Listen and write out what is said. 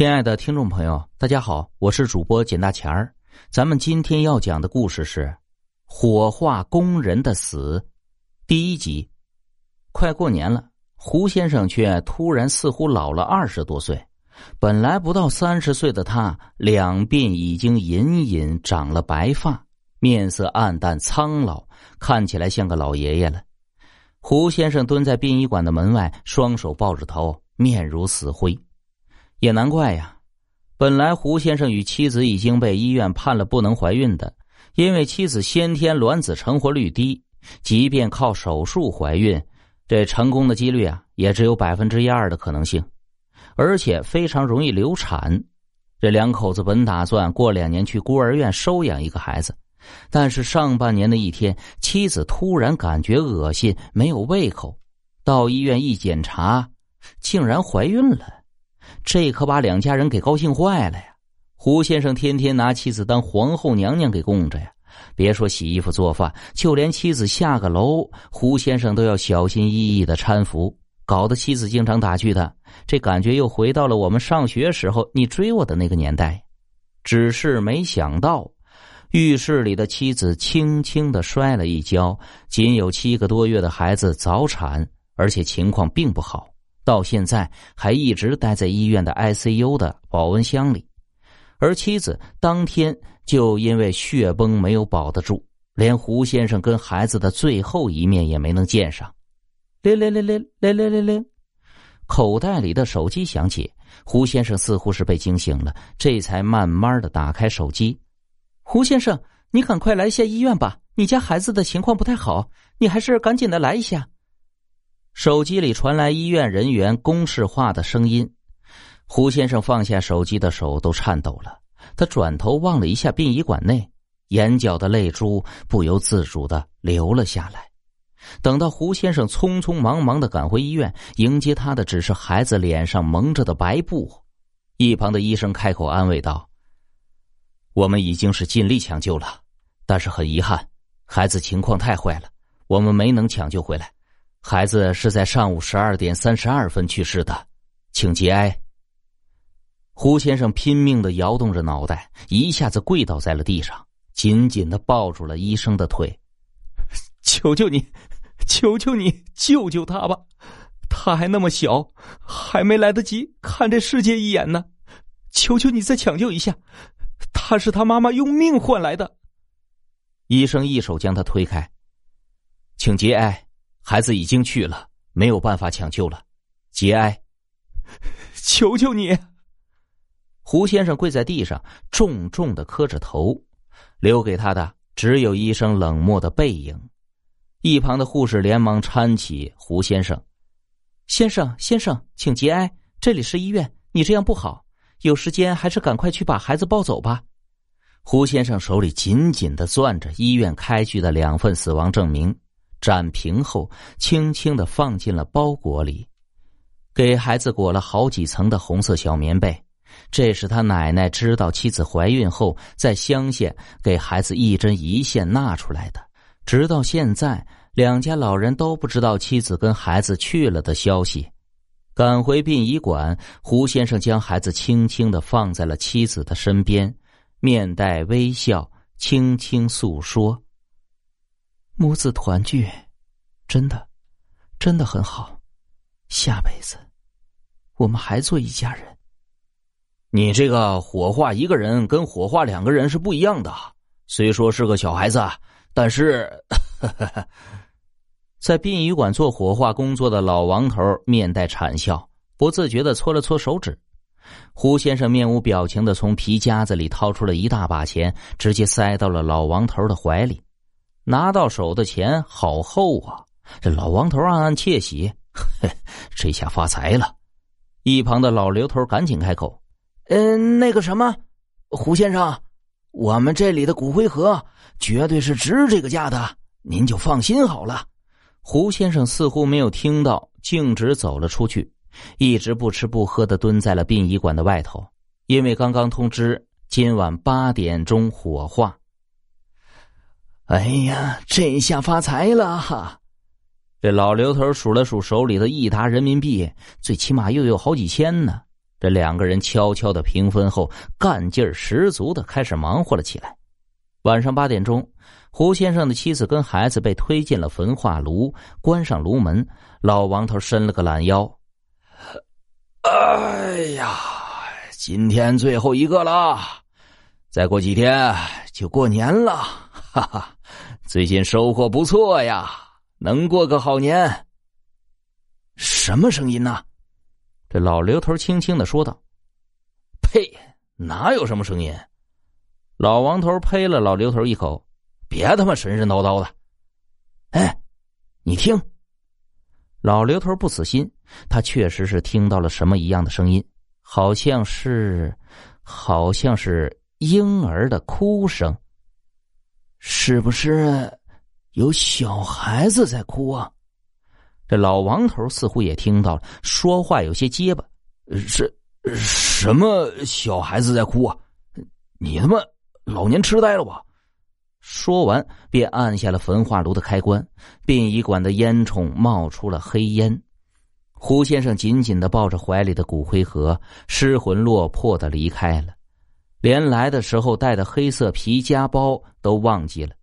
亲爱的听众朋友，大家好，我是主播简大钱儿。咱们今天要讲的故事是《火化工人的死》第一集。快过年了，胡先生却突然似乎老了二十多岁。本来不到三十岁的他，两鬓已经隐隐长了白发，面色暗淡苍老，看起来像个老爷爷了。胡先生蹲在殡仪馆的门外，双手抱着头，面如死灰。也难怪呀，本来胡先生与妻子已经被医院判了不能怀孕的，因为妻子先天卵子成活率低，即便靠手术怀孕，这成功的几率啊也只有百分之一二的可能性，而且非常容易流产。这两口子本打算过两年去孤儿院收养一个孩子，但是上半年的一天，妻子突然感觉恶心，没有胃口，到医院一检查，竟然怀孕了。这可把两家人给高兴坏了呀！胡先生天天拿妻子当皇后娘娘给供着呀，别说洗衣服做饭，就连妻子下个楼，胡先生都要小心翼翼的搀扶，搞得妻子经常打趣他。这感觉又回到了我们上学时候你追我的那个年代。只是没想到，浴室里的妻子轻轻的摔了一跤，仅有七个多月的孩子早产，而且情况并不好。到现在还一直待在医院的 ICU 的保温箱里，而妻子当天就因为血崩没有保得住，连胡先生跟孩子的最后一面也没能见上。铃铃铃铃铃铃铃铃，口袋里的手机响起，胡先生似乎是被惊醒了，这才慢慢的打开手机。胡先生，你赶快来一下医院吧，你家孩子的情况不太好，你还是赶紧的来一下。手机里传来医院人员公式化的声音，胡先生放下手机的手都颤抖了。他转头望了一下殡仪馆内，眼角的泪珠不由自主的流了下来。等到胡先生匆匆忙忙的赶回医院，迎接他的只是孩子脸上蒙着的白布。一旁的医生开口安慰道：“我们已经是尽力抢救了，但是很遗憾，孩子情况太坏了，我们没能抢救回来。”孩子是在上午十二点三十二分去世的，请节哀。胡先生拼命的摇动着脑袋，一下子跪倒在了地上，紧紧的抱住了医生的腿。求求你，求求你，救救他吧！他还那么小，还没来得及看这世界一眼呢。求求你再抢救一下，他是他妈妈用命换来的。医生一手将他推开，请节哀。孩子已经去了，没有办法抢救了，节哀！求求你！胡先生跪在地上，重重的磕着头，留给他的只有医生冷漠的背影。一旁的护士连忙搀起胡先生：“先生，先生，请节哀，这里是医院，你这样不好，有时间还是赶快去把孩子抱走吧。”胡先生手里紧紧的攥着医院开具的两份死亡证明。展平后，轻轻的放进了包裹里，给孩子裹了好几层的红色小棉被。这是他奶奶知道妻子怀孕后，在乡下给孩子一针一线纳出来的。直到现在，两家老人都不知道妻子跟孩子去了的消息。赶回殡仪馆，胡先生将孩子轻轻的放在了妻子的身边，面带微笑，轻轻诉说。母子团聚，真的，真的很好。下辈子，我们还做一家人。你这个火化一个人跟火化两个人是不一样的。虽说是个小孩子，但是，在殡仪馆做火化工作的老王头面带惨笑，不自觉的搓了搓手指。胡先生面无表情的从皮夹子里掏出了一大把钱，直接塞到了老王头的怀里。拿到手的钱好厚啊！这老王头暗暗窃喜，这下发财了。一旁的老刘头赶紧开口：“嗯，那个什么，胡先生，我们这里的骨灰盒绝对是值这个价的，您就放心好了。”胡先生似乎没有听到，径直走了出去，一直不吃不喝的蹲在了殡仪馆的外头，因为刚刚通知今晚八点钟火化。哎呀，这下发财了哈！这老刘头数了数手里的一沓人民币，最起码又有好几千呢。这两个人悄悄的平分后，干劲儿十足的开始忙活了起来。晚上八点钟，胡先生的妻子跟孩子被推进了焚化炉，关上炉门，老王头伸了个懒腰。哎呀，今天最后一个了，再过几天就过年了，哈哈！最近收获不错呀，能过个好年。什么声音呢？这老刘头轻轻的说道：“呸，哪有什么声音？”老王头呸了老刘头一口：“别他妈神神叨叨的！”哎，你听。老刘头不死心，他确实是听到了什么一样的声音，好像是，好像是婴儿的哭声。是不是有小孩子在哭啊？这老王头似乎也听到了，说话有些结巴：“是什么小孩子在哭啊？你他妈老年痴呆了吧？”说完，便按下了焚化炉的开关，殡仪馆的烟囱冒出了黑烟。胡先生紧紧的抱着怀里的骨灰盒，失魂落魄的离开了，连来的时候带的黑色皮夹包都忘记了。